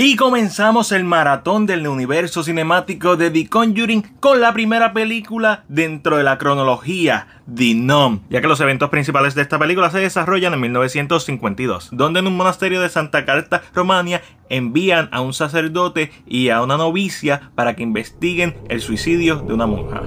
Y comenzamos el maratón del universo cinemático de The Conjuring con la primera película dentro de la cronología, The Nom, ya que los eventos principales de esta película se desarrollan en 1952, donde en un monasterio de Santa Carta, Romania, envían a un sacerdote y a una novicia para que investiguen el suicidio de una monja.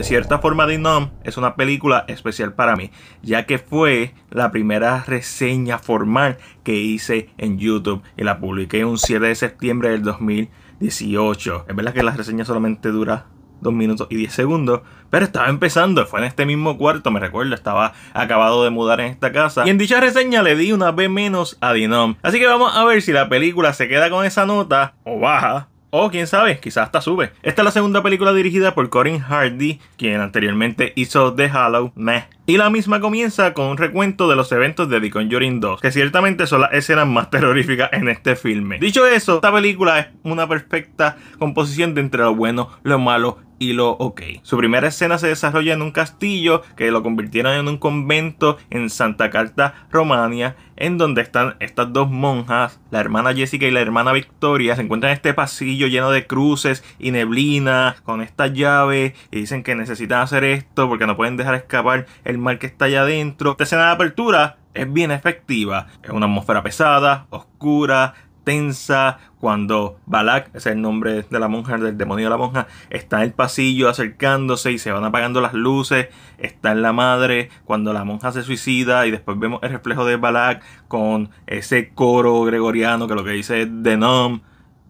De cierta forma, The Numb es una película especial para mí, ya que fue la primera reseña formal que hice en YouTube y la publiqué un 7 de septiembre del 2018. Es verdad que la reseña solamente dura 2 minutos y 10 segundos. Pero estaba empezando, fue en este mismo cuarto, me recuerdo, estaba acabado de mudar en esta casa. Y en dicha reseña le di una B menos a Dinom. Así que vamos a ver si la película se queda con esa nota o baja. O quién sabe, quizás hasta sube. Esta es la segunda película dirigida por Corin Hardy, quien anteriormente hizo The Hollow Meh. Y la misma comienza con un recuento de los eventos de The Conjuring 2, que ciertamente son las escenas más terroríficas en este filme. Dicho eso, esta película es una perfecta composición de entre lo bueno, lo malo y lo ok. Su primera escena se desarrolla en un castillo que lo convirtieron en un convento en Santa Carta, Romania, en donde están estas dos monjas, la hermana Jessica y la hermana Victoria, se encuentran en este pasillo lleno de cruces y neblina, con esta llave, y dicen que necesitan hacer esto porque no pueden dejar escapar el mal que está allá adentro. Esta escena de apertura es bien efectiva, es una atmósfera pesada, oscura, tensa, cuando Balak, es el nombre de la monja, del demonio de la monja, está en el pasillo acercándose y se van apagando las luces, está en la madre, cuando la monja se suicida y después vemos el reflejo de Balak con ese coro gregoriano que lo que dice es Denom,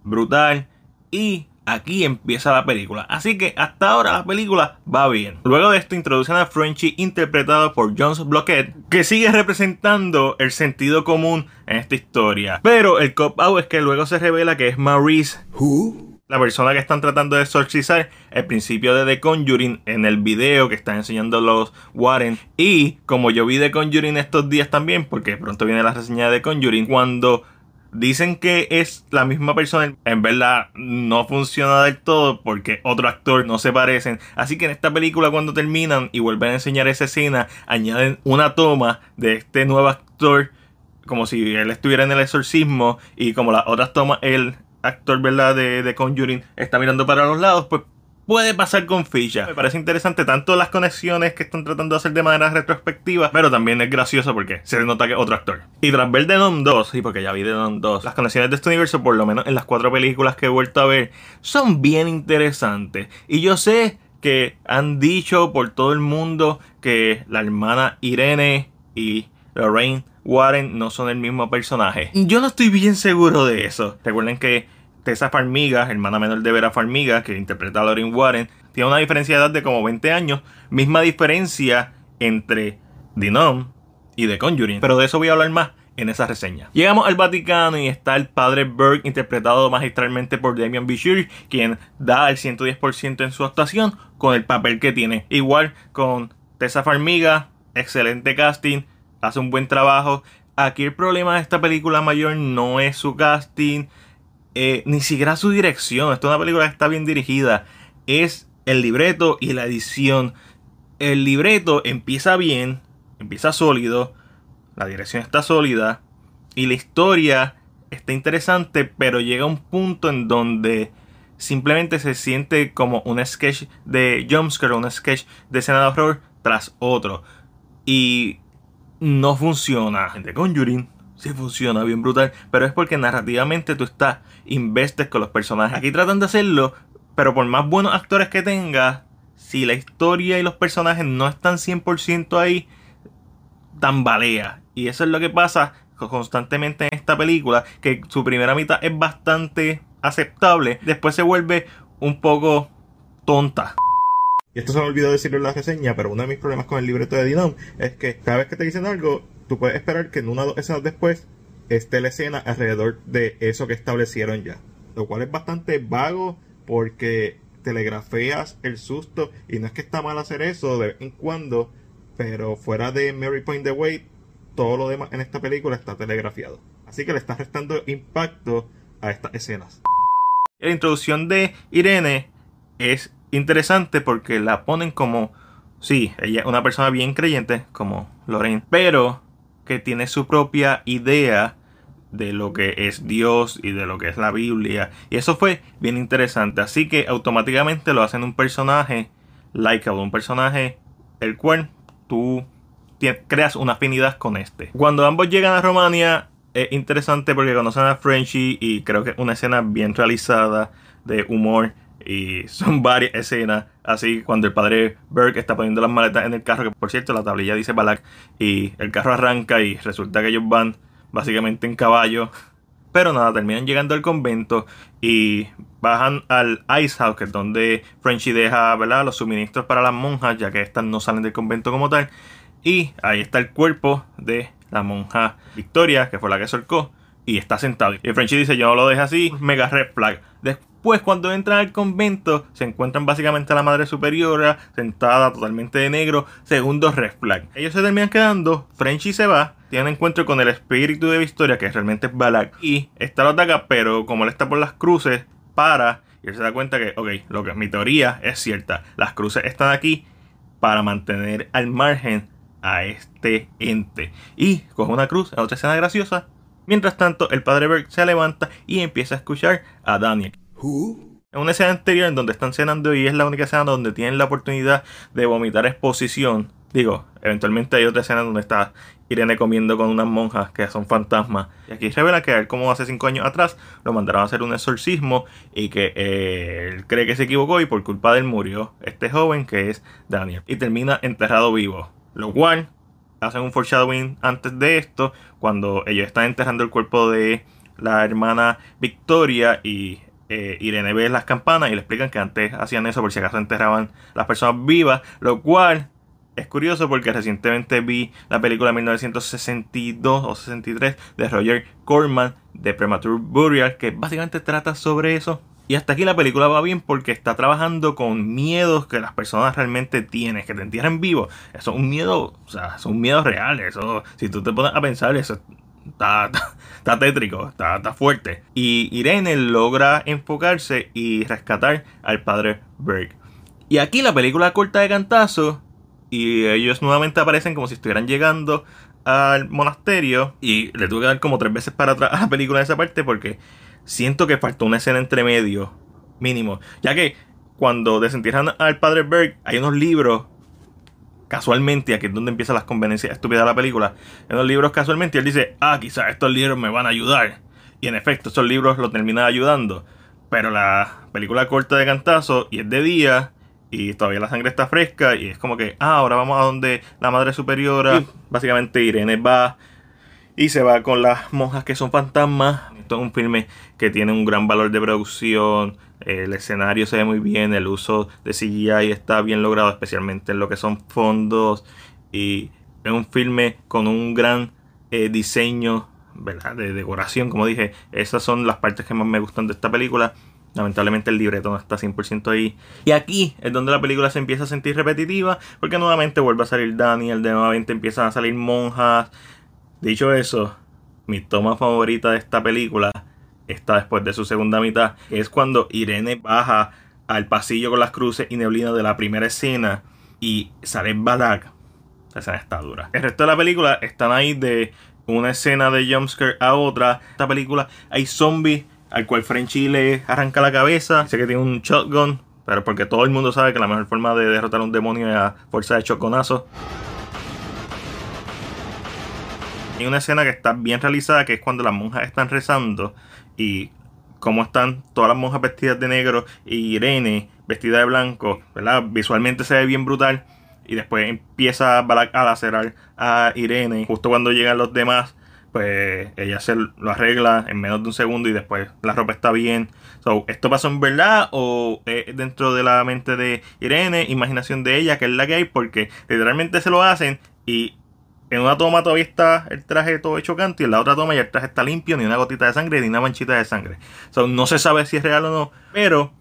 brutal, y aquí empieza la película. Así que hasta ahora la película va bien. Luego de esto introducen a Frenchy interpretado por Jones Blockett, que sigue representando el sentido común en esta historia. Pero el cop out es que luego se revela que es Maurice la persona que están tratando de exorcizar el principio de The Conjuring en el video que están enseñando los Warren. Y como yo vi The Conjuring estos días también, porque pronto viene la reseña de The Conjuring, cuando dicen que es la misma persona, en verdad no funciona del todo porque otro actor no se parecen. Así que en esta película cuando terminan y vuelven a enseñar esa escena, añaden una toma de este nuevo actor como si él estuviera en el exorcismo y como las otras tomas el actor verdad de, de Conjuring está mirando para los lados, pues puede pasar con ficha. Me parece interesante tanto las conexiones que están tratando de hacer de manera retrospectiva, pero también es gracioso porque se nota que es otro actor. Y tras ver Denon 2, y porque ya vi Denon 2, las conexiones de este universo, por lo menos en las cuatro películas que he vuelto a ver, son bien interesantes. Y yo sé que han dicho por todo el mundo que la hermana Irene y Lorraine Warren no son el mismo personaje. Yo no estoy bien seguro de eso. Recuerden que Tessa Farmiga, hermana menor de Vera Farmiga, que interpreta a Lorraine Warren, tiene una diferencia de edad de como 20 años. Misma diferencia entre The y The Conjuring. Pero de eso voy a hablar más en esa reseña. Llegamos al Vaticano y está el padre Berg interpretado magistralmente por Damien Bichir, quien da el 110% en su actuación con el papel que tiene. Igual con Tessa Farmiga, excelente casting, hace un buen trabajo. Aquí el problema de esta película mayor no es su casting, eh, ni siquiera su dirección. Esta es una película que está bien dirigida. Es el libreto y la edición. El libreto empieza bien, empieza sólido, la dirección está sólida y la historia está interesante, pero llega a un punto en donde simplemente se siente como un sketch de jumpscare, un sketch de escena de horror tras otro. Y no funciona. De Conjuring sí funciona bien brutal, pero es porque narrativamente tú estás investes con los personajes. Aquí tratan de hacerlo, pero por más buenos actores que tengas, si la historia y los personajes no están 100% ahí, tambalea. Y eso es lo que pasa constantemente en esta película, que su primera mitad es bastante aceptable, después se vuelve un poco tonta. Y esto se me olvidó decirlo en la reseña, pero uno de mis problemas con el libreto de Dinom es que cada vez que te dicen algo, tú puedes esperar que en una o dos escenas después esté la escena alrededor de eso que establecieron ya. Lo cual es bastante vago porque telegrafeas el susto y no es que está mal hacer eso de vez en cuando, pero fuera de Mary Point the Way, todo lo demás en esta película está telegrafiado. Así que le está restando impacto a estas escenas. La introducción de Irene es interesante porque la ponen como, sí, ella es una persona bien creyente, como Lorraine, pero que tiene su propia idea de lo que es Dios y de lo que es la Biblia. Y eso fue bien interesante. Así que automáticamente lo hacen un personaje likeable, un personaje el cual tú creas una afinidad con este. Cuando ambos llegan a Romania es interesante porque conocen a Frenchy y creo que es una escena bien realizada de humor y son varias escenas. Así cuando el padre Burke está poniendo las maletas en el carro, que por cierto la tablilla dice Balak, y el carro arranca y resulta que ellos van básicamente en caballo. Pero nada, terminan llegando al convento y bajan al Ice House, que es donde Frenchy deja ¿verdad? los suministros para las monjas, ya que estas no salen del convento como tal. Y ahí está el cuerpo de la monja Victoria, que fue la que solcó, y está sentado. Y Frenchy dice, yo no lo dejo así, mega red flag. Después, cuando entran al convento, se encuentran básicamente a la Madre Superiora, sentada totalmente de negro, segundo red flag. Ellos se terminan quedando, Frenchy se va, tiene un encuentro con el espíritu de Victoria, que realmente es Balak, y está lo ataca, pero como él está por las cruces, para, y él se da cuenta que, ok, lo que mi teoría es cierta, las cruces están aquí para mantener al margen a este ente. Y coge una cruz, a otra escena graciosa. Mientras tanto, el padre Berg se levanta y empieza a escuchar a Daniel. En una escena anterior en donde están cenando y es la única escena donde tienen la oportunidad de vomitar exposición. Digo, eventualmente hay otra escena donde está Irene comiendo con unas monjas que son fantasmas. Y aquí revela que él, como hace cinco años atrás, lo mandaron a hacer un exorcismo y que eh, él cree que se equivocó y por culpa de él murió este joven que es Daniel. Y termina enterrado vivo. Lo cual hacen un foreshadowing antes de esto, cuando ellos están enterrando el cuerpo de la hermana Victoria y eh, Irene ve las campanas y le explican que antes hacían eso por si acaso enterraban las personas vivas, lo cual es curioso porque recientemente vi la película de 1962 o 63 de Roger Corman de Premature Burial que básicamente trata sobre eso y hasta aquí la película va bien porque está trabajando con miedos que las personas realmente tienen, que te entierran vivo. Eso es un miedo, o sea, son miedos reales. Eso, si tú te pones a pensar, eso está, está, tétrico, está, está, fuerte. Y Irene logra enfocarse y rescatar al padre Berg. Y aquí la película corta de cantazo y ellos nuevamente aparecen como si estuvieran llegando al monasterio y le tuve que dar como tres veces para atrás a la película en esa parte porque siento que faltó una escena entre medio, mínimo. Ya que cuando desentierran al padre Berg, hay unos libros, casualmente, aquí es donde empiezan las conveniencias estúpidas de la película. En los libros, casualmente, él dice, ah, quizás estos libros me van a ayudar. Y en efecto, estos libros lo terminan ayudando. Pero la película corta de cantazo y es de día y todavía la sangre está fresca y es como que, ah, ahora vamos a donde la madre superiora. Básicamente Irene va y se va con las monjas que son fantasmas. Esto es un filme que tiene un gran valor de producción. El escenario se ve muy bien. El uso de CGI está bien logrado, especialmente en lo que son fondos. Y es un filme con un gran eh, diseño ¿verdad? de decoración. Como dije, esas son las partes que más me gustan de esta película. Lamentablemente el libreto no está 100% ahí. Y aquí es donde la película se empieza a sentir repetitiva. Porque nuevamente vuelve a salir Daniel. De nuevamente empiezan a salir monjas. Dicho eso, mi toma favorita de esta película está después de su segunda mitad, es cuando Irene baja al pasillo con las cruces y neblina de la primera escena y sale Balak. La escena está dura. El resto de la película están ahí de una escena de jumpscare a otra. Esta película hay zombies al cual Frenchy le arranca la cabeza. Dice que tiene un shotgun, pero porque todo el mundo sabe que la mejor forma de derrotar a un demonio es a fuerza de choconazo. Hay una escena que está bien realizada, que es cuando las monjas están rezando y cómo están todas las monjas vestidas de negro y Irene vestida de blanco, ¿verdad? Visualmente se ve bien brutal. Y después empieza a lacerar a Irene. Justo cuando llegan los demás, pues ella se lo arregla en menos de un segundo y después la ropa está bien. So, ¿Esto pasó en verdad o dentro de la mente de Irene, imaginación de ella, que es la que hay? Porque literalmente se lo hacen y en una toma todavía está el traje todo hecho canto y en la otra toma ya el traje está limpio, ni una gotita de sangre, ni una manchita de sangre. no se sabe si es real o no, pero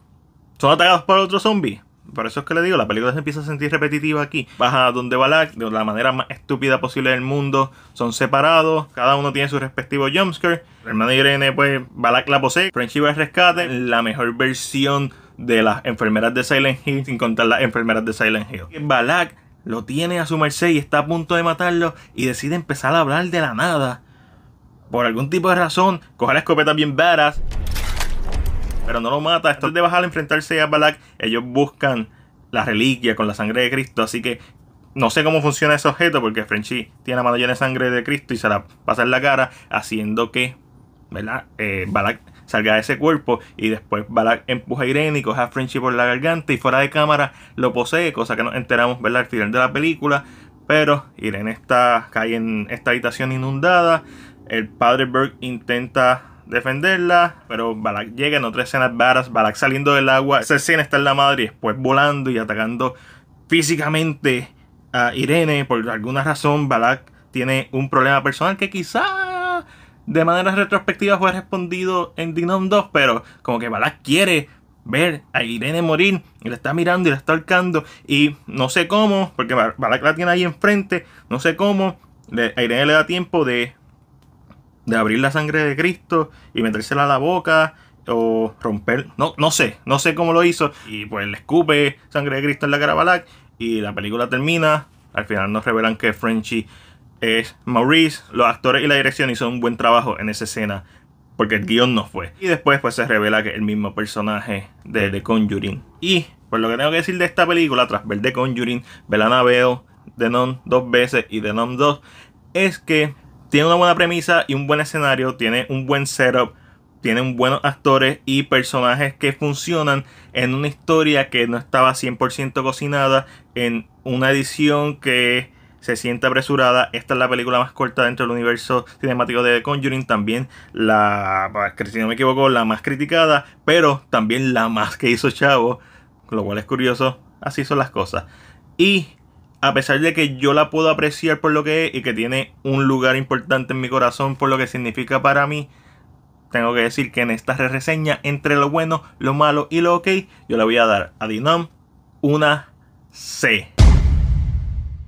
son atacados por otro zombie. Por eso es que le digo, la película se empieza a sentir repetitiva aquí. Baja donde Balak, de la manera más estúpida posible del mundo. Son separados, cada uno tiene su respectivo jumpscare. El hermano Irene, pues, Balak la posee. Frenchy va al rescate. La mejor versión de las enfermeras de Silent Hill, sin contar las enfermeras de Silent Hill. Balak lo tiene a su merced y está a punto de matarlo y decide empezar a hablar de la nada. Por algún tipo de razón, coge la escopeta bien varas, pero no lo mata. Esto es de bajar a enfrentarse a Balak. Ellos buscan la reliquia con la sangre de Cristo, así que no sé cómo funciona ese objeto porque Frenchy tiene la mano llena de sangre de Cristo y se la pasa en la cara, haciendo que ¿verdad? Eh, Balak salga de ese cuerpo y después Balak empuja a Irene y coge a Frenchy por la garganta y fuera de cámara lo posee, cosa que nos enteramos ¿verdad? al final de la película. Pero Irene está, cae en esta habitación inundada. El padre Burke intenta defenderla, pero Balak llega en otra escena varas, Balak saliendo del agua. Esa escena está en la madre y después volando y atacando físicamente a Irene. Por alguna razón, Balak tiene un problema personal que quizá de manera retrospectiva fue respondido en Dinom 2, pero como que Balak quiere ver a Irene morir y la está mirando y la está ahorcando y no sé cómo, porque Balak la tiene ahí enfrente, no sé cómo, a Irene le da tiempo de, de abrir la sangre de Cristo y metérsela a la boca o romper, no, no sé, no sé cómo lo hizo y pues le escupe sangre de Cristo en la cara a Balak y la película termina. Al final nos revelan que Frenchy es Maurice. Los actores y la dirección hicieron un buen trabajo en esa escena. Porque el guion no fue. Y después pues se revela que es el mismo personaje de The Conjuring. Y por lo que tengo que decir de esta película, tras ver The Conjuring, ver Annabelle, The Nun dos veces y The Nun 2, es que tiene una buena premisa y un buen escenario, tiene un buen setup tienen buenos actores y personajes que funcionan en una historia que no estaba 100% cocinada, en una edición que se siente apresurada. Esta es la película más corta dentro del universo cinemático de The Conjuring. También la, si no me equivoco, la más criticada, pero también la más que hizo Chavo, lo cual es curioso. Así son las cosas. Y a pesar de que yo la puedo apreciar por lo que es y que tiene un lugar importante en mi corazón por lo que significa para mí, tengo que decir que en esta reseña, entre lo bueno, lo malo y lo ok, yo le voy a dar a Dinom una C.